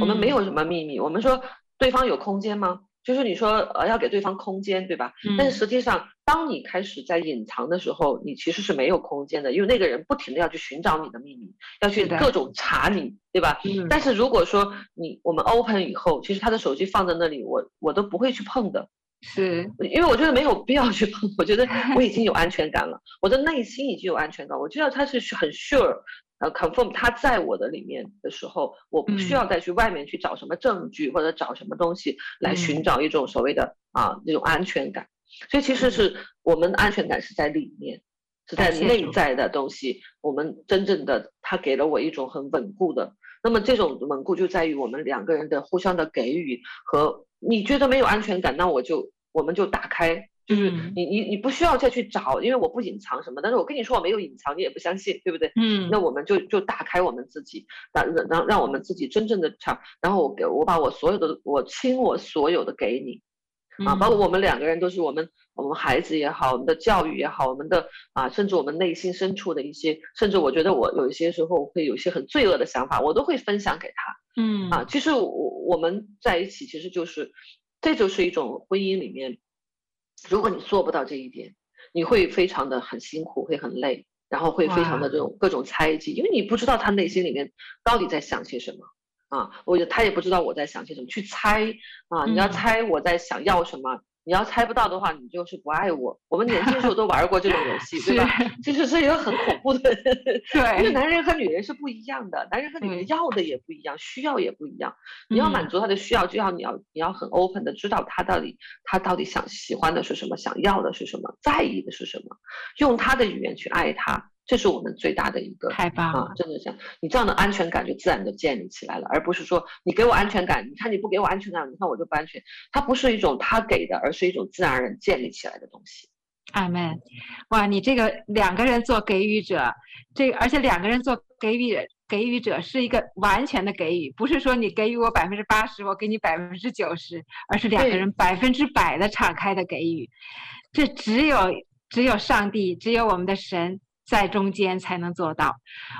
我们没有什么秘密，我们说。对方有空间吗？就是你说呃要给对方空间，对吧？嗯。但是实际上，当你开始在隐藏的时候，你其实是没有空间的，因为那个人不停的要去寻找你的秘密，要去各种查你，对吧？嗯。但是如果说你我们 open 以后，其实他的手机放在那里，我我都不会去碰的，是因为我觉得没有必要去碰，我觉得我已经有安全感了，我的内心已经有安全感，我知道他是很 sure。呃，confirm 他在我的里面的时候，我不需要再去外面去找什么证据或者找什么东西来寻找一种所谓的啊那种安全感。所以其实是我们的安全感是在里面，是在内在的东西。我们真正的他给了我一种很稳固的，那么这种稳固就在于我们两个人的互相的给予和你觉得没有安全感，那我就我们就打开。就是你你你不需要再去找，因为我不隐藏什么。但是我跟你说我没有隐藏，你也不相信，对不对？嗯。那我们就就打开我们自己，让让让我们自己真正的唱。然后我给我把我所有的我倾我所有的给你，啊，包括我们两个人都是我们我们孩子也好，我们的教育也好，我们的啊，甚至我们内心深处的一些，甚至我觉得我有一些时候会有一些很罪恶的想法，我都会分享给他。嗯。啊，其实我我们在一起，其实就是这就是一种婚姻里面。如果你做不到这一点，你会非常的很辛苦，会很累，然后会非常的这种各种猜忌，因为你不知道他内心里面到底在想些什么啊，我觉得他也不知道我在想些什么，去猜啊，你要猜我在想要什么。嗯你要猜不到的话，你就是不爱我。我们年轻时候都玩过这种游戏，对吧？就是是一个很恐怖的，对，因为男人和女人是不一样的，男人和女人要的也不一样，需要也不一样。你要满足他的需要，就要你要你要很 open 的知道他到底他到底想喜欢的是什么，想要的是什么，在意的是什么，用他的语言去爱他。这是我们最大的一个，太棒了，啊，真的是你这样的安全感就自然的建立起来了，而不是说你给我安全感，你看你不给我安全感，你看我就不安全。它不是一种他给的，而是一种自然而然建立起来的东西。阿门。哇，你这个两个人做给予者，这个而且两个人做给予给予者是一个完全的给予，不是说你给予我百分之八十，我给你百分之九十，而是两个人百分之百的敞开的给予。这只有只有上帝，只有我们的神。在中间才能做到，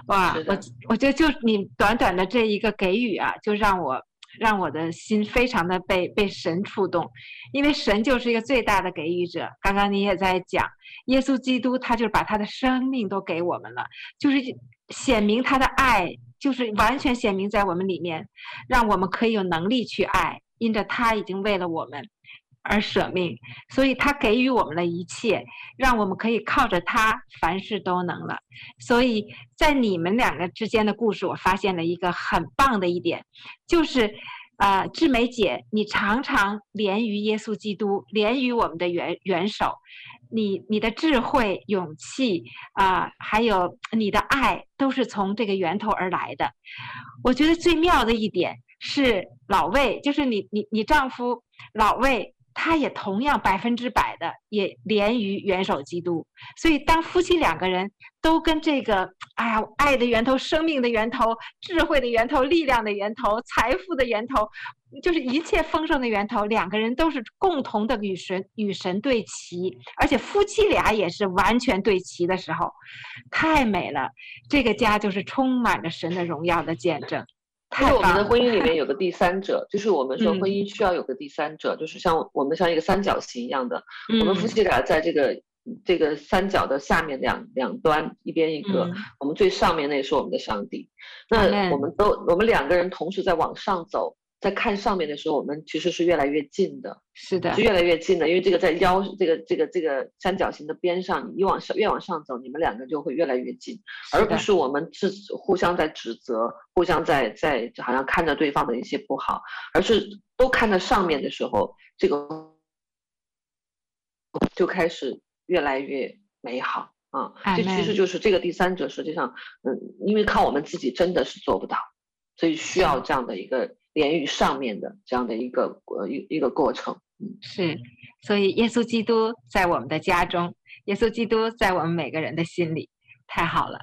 哇！我我觉得就你短短的这一个给予啊，就让我让我的心非常的被被神触动，因为神就是一个最大的给予者。刚刚你也在讲，耶稣基督他就是把他的生命都给我们了，就是显明他的爱，就是完全显明在我们里面，让我们可以有能力去爱，因着他已经为了我们。而舍命，所以他给予我们的一切，让我们可以靠着他凡事都能了。所以在你们两个之间的故事，我发现了一个很棒的一点，就是，呃，志梅姐，你常常连于耶稣基督，连于我们的元元首，你你的智慧、勇气啊、呃，还有你的爱，都是从这个源头而来的。我觉得最妙的一点是老魏，就是你你你丈夫老魏。他也同样百分之百的也连于元首基督，所以当夫妻两个人都跟这个，哎呀，爱的源头、生命的源头、智慧的源头、力量的源头、财富的源头，就是一切丰盛的源头，两个人都是共同的与神与神对齐，而且夫妻俩也是完全对齐的时候，太美了，这个家就是充满着神的荣耀的见证。因为我们的婚姻里面有个第三者，就是我们说婚姻需要有个第三者，嗯、就是像我们像一个三角形一样的，嗯、我们夫妻俩在这个这个三角的下面两两端，一边一个，嗯、我们最上面那是我们的上帝，嗯、那我们都我们两个人同时在往上走。在看上面的时候，我们其实是越来越近的，是的，是越来越近的。因为这个在腰这个这个这个三角形的边上，你往上越往上走，你们两个就会越来越近，而不是我们是互相在指责，互相在在好像看着对方的一些不好，而是都看着上面的时候，这个就开始越来越美好啊。这其实就是这个第三者，实际上，嗯，因为靠我们自己真的是做不到，所以需要这样的一个。连于上面的这样的一个呃一一个过程，嗯，是，所以耶稣基督在我们的家中，耶稣基督在我们每个人的心里，太好了，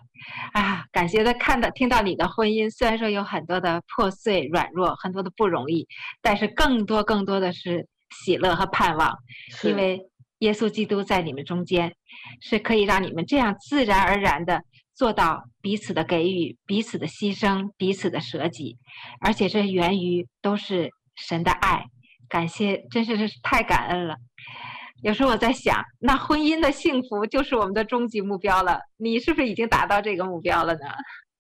啊，感谢的看到听到你的婚姻，虽然说有很多的破碎软弱，很多的不容易，但是更多更多的是喜乐和盼望，因为耶稣基督在你们中间，是可以让你们这样自然而然的。做到彼此的给予，彼此的牺牲，彼此的舍己，而且这源于都是神的爱。感谢，真是是太感恩了。有时候我在想，那婚姻的幸福就是我们的终极目标了。你是不是已经达到这个目标了呢？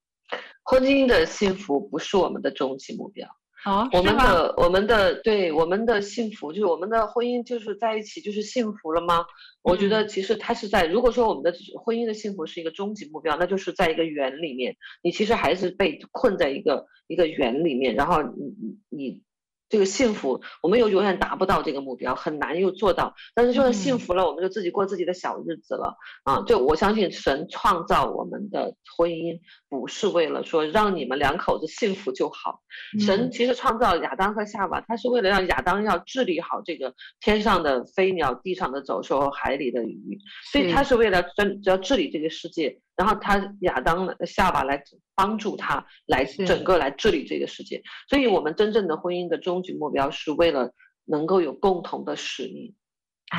婚姻的幸福不是我们的终极目标。哦，我们的我们的对我们的幸福，就是我们的婚姻，就是在一起就是幸福了吗？嗯、我觉得其实它是在，如果说我们的婚姻的幸福是一个终极目标，那就是在一个圆里面，你其实还是被困在一个一个圆里面，然后你你。这个幸福，我们又永远达不到这个目标，很难又做到。但是就算幸福了，嗯、我们就自己过自己的小日子了啊！就我相信，神创造我们的婚姻，不是为了说让你们两口子幸福就好。嗯、神其实创造亚当和夏娃，他是为了让亚当要治理好这个天上的飞鸟、地上的走兽和海里的鱼，所以他是为了真只要治理这个世界。然后他亚当夏娃来帮助他来整个来治理这个世界，所以我们真正的婚姻的终极目标是为了能够有共同的使命，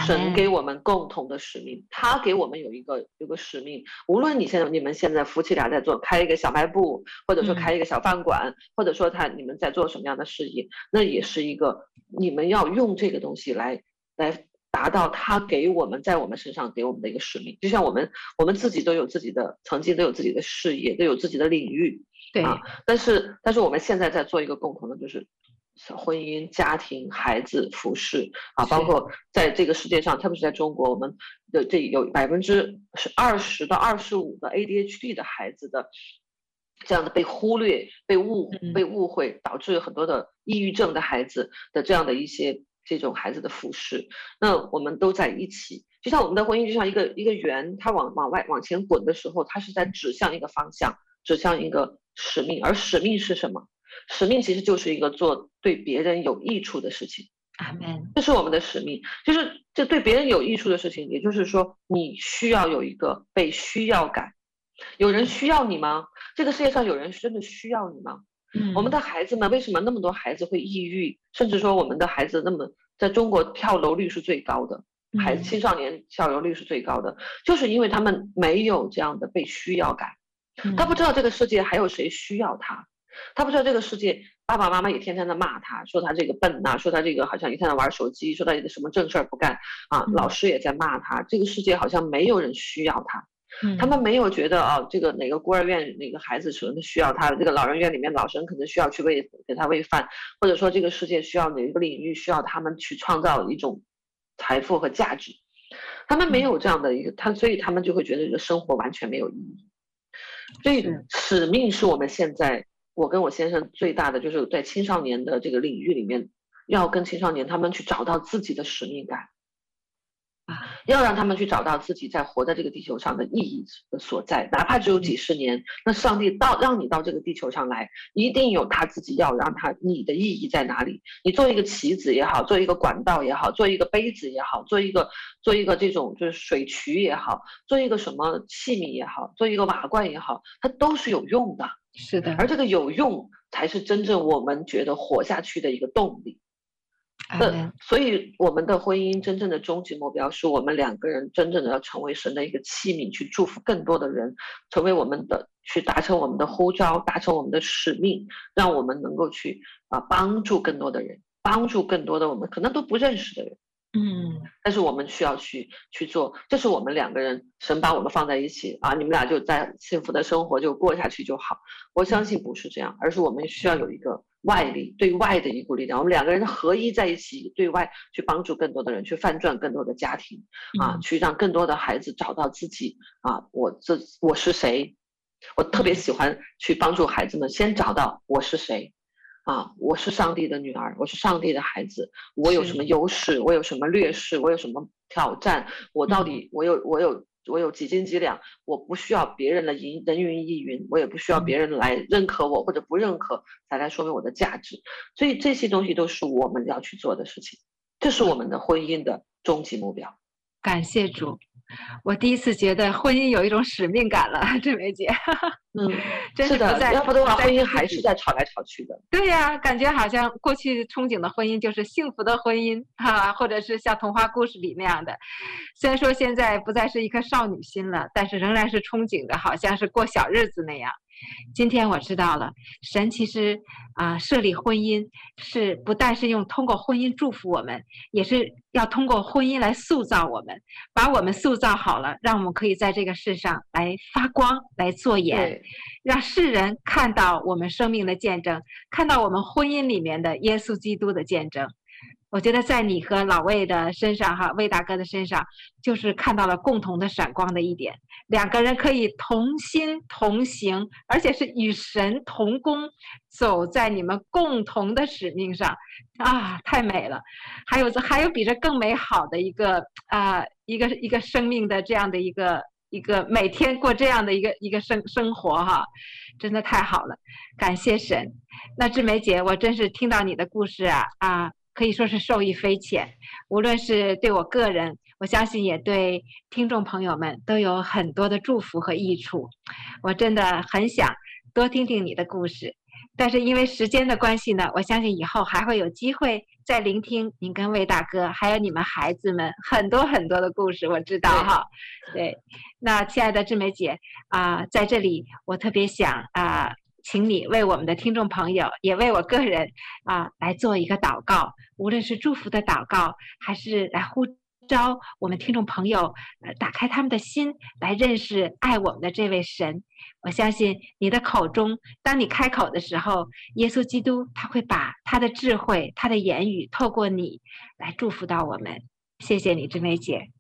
神给我们共同的使命，他给我们有一个有个使命。无论你现在你们现在夫妻俩在做开一个小卖部，或者说开一个小饭馆，嗯、或者说他你们在做什么样的事业，那也是一个你们要用这个东西来来。达到他给我们在我们身上给我们的一个使命，就像我们我们自己都有自己的，曾经都有自己的事业，都有自己的领域，对啊。但是但是我们现在在做一个共同的，就是婚姻、家庭、孩子、服饰啊，包括在这个世界上，特别是在中国，我们的这有百分之是二十到二十五的 ADHD 的孩子的这样的被忽略、被误、被误会，导致很多的抑郁症的孩子的这样的一些。这种孩子的服饰，那我们都在一起，就像我们的婚姻，就像一个一个圆，它往往外往前滚的时候，它是在指向一个方向，指向一个使命。而使命是什么？使命其实就是一个做对别人有益处的事情。阿门。这是我们的使命，就是这对别人有益处的事情。也就是说，你需要有一个被需要感。有人需要你吗？这个世界上有人真的需要你吗？我们的孩子们为什么那么多孩子会抑郁？甚至说我们的孩子那么在中国跳楼率是最高的，孩子青少年跳楼率是最高的，就是因为他们没有这样的被需要感，他不知道这个世界还有谁需要他，他不知道这个世界爸爸妈妈也天天的骂他，说他这个笨呐，说他这个好像一天天玩手机，说他一个什么正事儿不干啊，老师也在骂他，这个世界好像没有人需要他。他们没有觉得啊，这个哪个孤儿院哪个孩子可能需要他，这个老人院里面老人可能需要去喂给他喂饭，或者说这个世界需要哪一个领域需要他们去创造一种财富和价值，他们没有这样的一个他，所以他们就会觉得这个生活完全没有意义。所以使命是我们现在我跟我先生最大的，就是在青少年的这个领域里面，要跟青少年他们去找到自己的使命感。要让他们去找到自己在活在这个地球上的意义的所在，哪怕只有几十年。那上帝到让你到这个地球上来，一定有他自己要让他你的意义在哪里？你做一个棋子也好，做一个管道也好，做一个杯子也好，做一个做一个这种就是水渠也好，做一个什么器皿也好，做一个瓦罐也好，它都是有用的。是的，而这个有用才是真正我们觉得活下去的一个动力。那所以我们的婚姻真正的终极目标是我们两个人真正的要成为神的一个器皿，去祝福更多的人，成为我们的去达成我们的呼召，达成我们的使命，让我们能够去啊帮助更多的人，帮助更多的我们可能都不认识的人。嗯，但是我们需要去去做，这是我们两个人，神把我们放在一起啊，你们俩就在幸福的生活就过下去就好。我相信不是这样，而是我们需要有一个外力，对外的一股力量，我们两个人合一在一起，对外去帮助更多的人，去翻转更多的家庭，啊，去让更多的孩子找到自己啊，我这我是谁？我特别喜欢去帮助孩子们先找到我是谁。啊，我是上帝的女儿，我是上帝的孩子，我有什么优势？我有什么劣势？我有什么挑战？我到底我有我有我有几斤几两？我不需要别人的云人云亦云，我也不需要别人来认可我或者不认可才来说明我的价值。所以这些东西都是我们要去做的事情，这是我们的婚姻的终极目标。感谢主。我第一次觉得婚姻有一种使命感了，志梅姐。嗯，真是的，要不的话，婚姻还是在吵来吵去的。对呀，感觉好像过去憧憬的婚姻就是幸福的婚姻哈，或者是像童话故事里那样的。虽然说现在不再是一颗少女心了，但是仍然是憧憬着，好像是过小日子那样。今天我知道了，神其实啊设立婚姻是不但是用通过婚姻祝福我们，也是要通过婚姻来塑造我们，把我们塑造好了，让我们可以在这个世上来发光，来做盐，让世人看到我们生命的见证，看到我们婚姻里面的耶稣基督的见证。我觉得在你和老魏的身上，哈，魏大哥的身上，就是看到了共同的闪光的一点。两个人可以同心同行，而且是与神同工，走在你们共同的使命上，啊，太美了！还有，还有比这更美好的一个啊，一个一个生命的这样的一个一个每天过这样的一个一个生生活，哈，真的太好了，感谢神。那志梅姐，我真是听到你的故事啊啊！可以说是受益匪浅，无论是对我个人，我相信也对听众朋友们都有很多的祝福和益处。我真的很想多听听你的故事，但是因为时间的关系呢，我相信以后还会有机会再聆听您跟魏大哥还有你们孩子们很多很多的故事。我知道哈，对，那亲爱的志梅姐啊、呃，在这里我特别想啊。呃请你为我们的听众朋友，也为我个人啊来做一个祷告，无论是祝福的祷告，还是来呼召我们听众朋友，呃，打开他们的心来认识爱我们的这位神。我相信你的口中，当你开口的时候，耶稣基督他会把他的智慧、他的言语透过你来祝福到我们。谢谢你，志梅姐。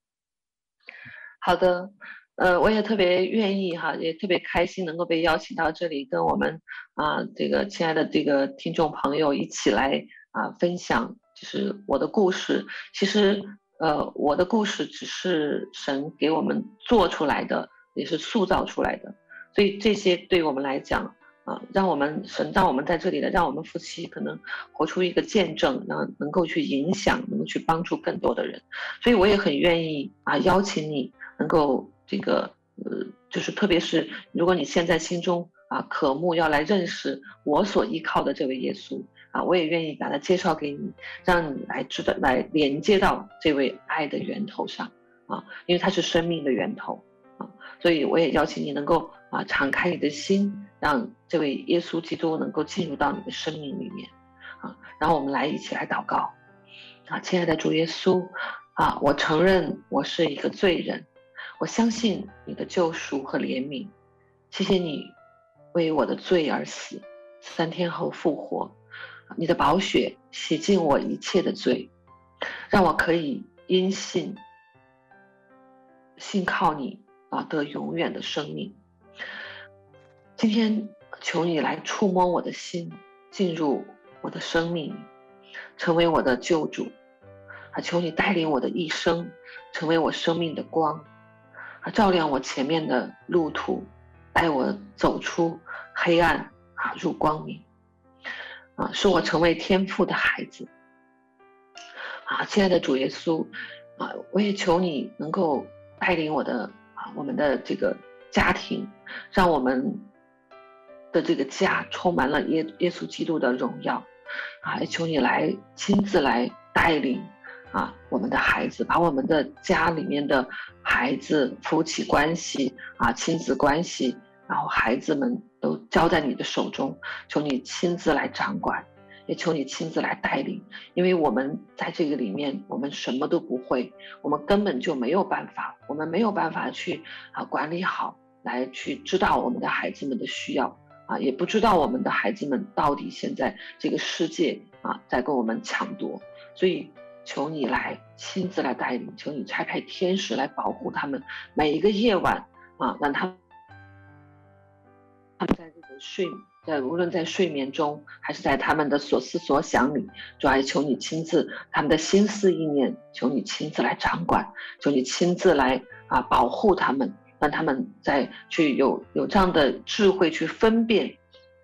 好的。呃，我也特别愿意哈，也特别开心能够被邀请到这里，跟我们啊这个亲爱的这个听众朋友一起来啊分享，就是我的故事。其实呃，我的故事只是神给我们做出来的，也是塑造出来的。所以这些对我们来讲啊，让我们神让我们在这里的，让我们夫妻可能活出一个见证，能能够去影响，能够去帮助更多的人。所以我也很愿意啊邀请你能够。这个呃，就是特别是如果你现在心中啊渴慕要来认识我所依靠的这位耶稣啊，我也愿意把他介绍给你，让你来知道，来连接到这位爱的源头上啊，因为他是生命的源头啊，所以我也邀请你能够啊敞开你的心，让这位耶稣基督能够进入到你的生命里面啊，然后我们来一起来祷告啊，亲爱的主耶稣啊，我承认我是一个罪人。我相信你的救赎和怜悯，谢谢你为我的罪而死，三天后复活，你的宝血洗净我一切的罪，让我可以因信信靠你啊，得永远的生命。今天求你来触摸我的心，进入我的生命，成为我的救主啊！求你带领我的一生，成为我生命的光。啊，照亮我前面的路途，带我走出黑暗啊，入光明。啊，使我成为天赋的孩子。啊，亲爱的主耶稣，啊，我也求你能够带领我的啊，我们的这个家庭，让我们的这个家充满了耶耶稣基督的荣耀。啊，也求你来亲自来带领啊，我们的孩子，把我们的家里面的孩子、夫妻关系啊、亲子关系，然后孩子们都交在你的手中，求你亲自来掌管。也求你亲自来带领，因为我们在这个里面，我们什么都不会，我们根本就没有办法，我们没有办法去啊管理好，来去知道我们的孩子们的需要啊，也不知道我们的孩子们到底现在这个世界啊在跟我们抢夺，所以求你来亲自来带领，求你差派天使来保护他们每一个夜晚啊，让他们他们在这个睡。在无论在睡眠中，还是在他们的所思所想里，主啊，求你亲自他们的心思意念，求你亲自来掌管，求你亲自来啊保护他们，让他们在去有有这样的智慧去分辨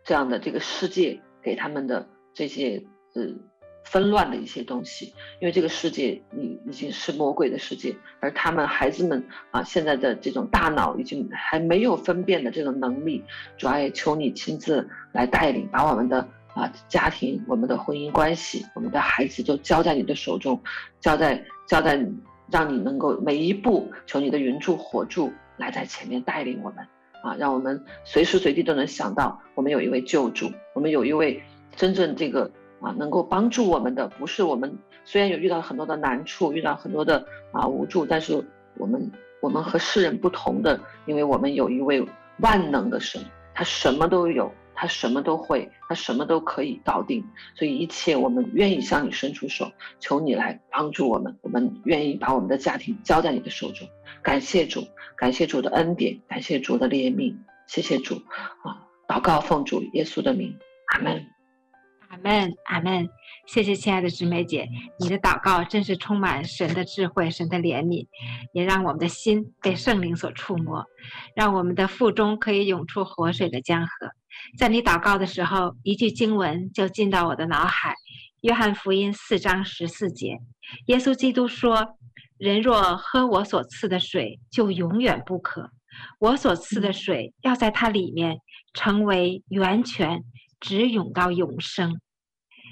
这样的这个世界给他们的这些呃。纷乱的一些东西，因为这个世界已已经是魔鬼的世界，而他们孩子们啊，现在的这种大脑已经还没有分辨的这种能力，主要也求你亲自来带领，把我们的啊家庭、我们的婚姻关系、我们的孩子都交在你的手中，交在交在，让你能够每一步，求你的云柱火柱来在前面带领我们啊，让我们随时随地都能想到，我们有一位救主，我们有一位真正这个。啊，能够帮助我们的不是我们，虽然有遇到很多的难处，遇到很多的啊无助，但是我们我们和世人不同的，因为我们有一位万能的神，他什么都有，他什么都会，他什么都可以搞定，所以一切我们愿意向你伸出手，求你来帮助我们，我们愿意把我们的家庭交在你的手中，感谢主，感谢主的恩典，感谢主的怜悯，谢谢主啊，祷告奉主耶稣的名，阿门。阿门，阿门。谢谢亲爱的志梅姐，你的祷告真是充满神的智慧、神的怜悯，也让我们的心被圣灵所触摸，让我们的腹中可以涌出活水的江河。在你祷告的时候，一句经文就进到我的脑海：约翰福音四章十四节，耶稣基督说：“人若喝我所赐的水，就永远不渴。我所赐的水要在它里面成为源泉。”直涌到永生，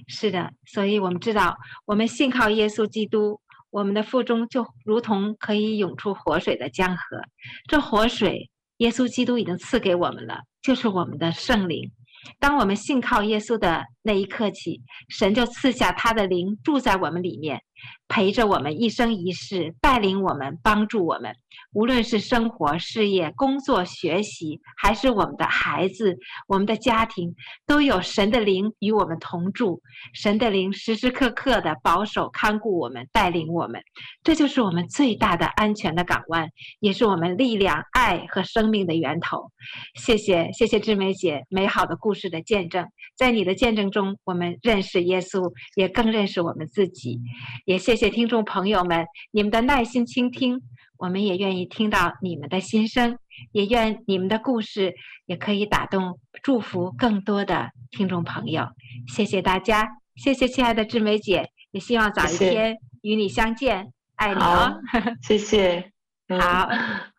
是的，所以我们知道，我们信靠耶稣基督，我们的腹中就如同可以涌出活水的江河。这活水，耶稣基督已经赐给我们了，就是我们的圣灵。当我们信靠耶稣的那一刻起，神就赐下他的灵住在我们里面。陪着我们一生一世，带领我们，帮助我们，无论是生活、事业、工作、学习，还是我们的孩子、我们的家庭，都有神的灵与我们同住。神的灵时时刻刻的保守、看顾我们，带领我们，这就是我们最大的安全的港湾，也是我们力量、爱和生命的源头。谢谢，谢谢志梅姐美好的故事的见证，在你的见证中，我们认识耶稣，也更认识我们自己。也谢听众朋友们，你们的耐心倾听，我们也愿意听到你们的心声，也愿你们的故事也可以打动、祝福更多的听众朋友。谢谢大家，谢谢亲爱的志梅姐，也希望早一天与你相见，谢谢爱你哦。谢谢，好，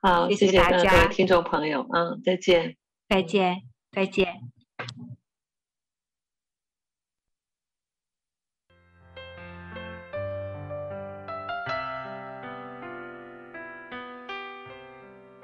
好，谢谢大家，谢谢听众朋友，嗯，再见，再见，再见。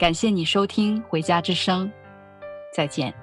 感谢你收听《回家之声》，再见。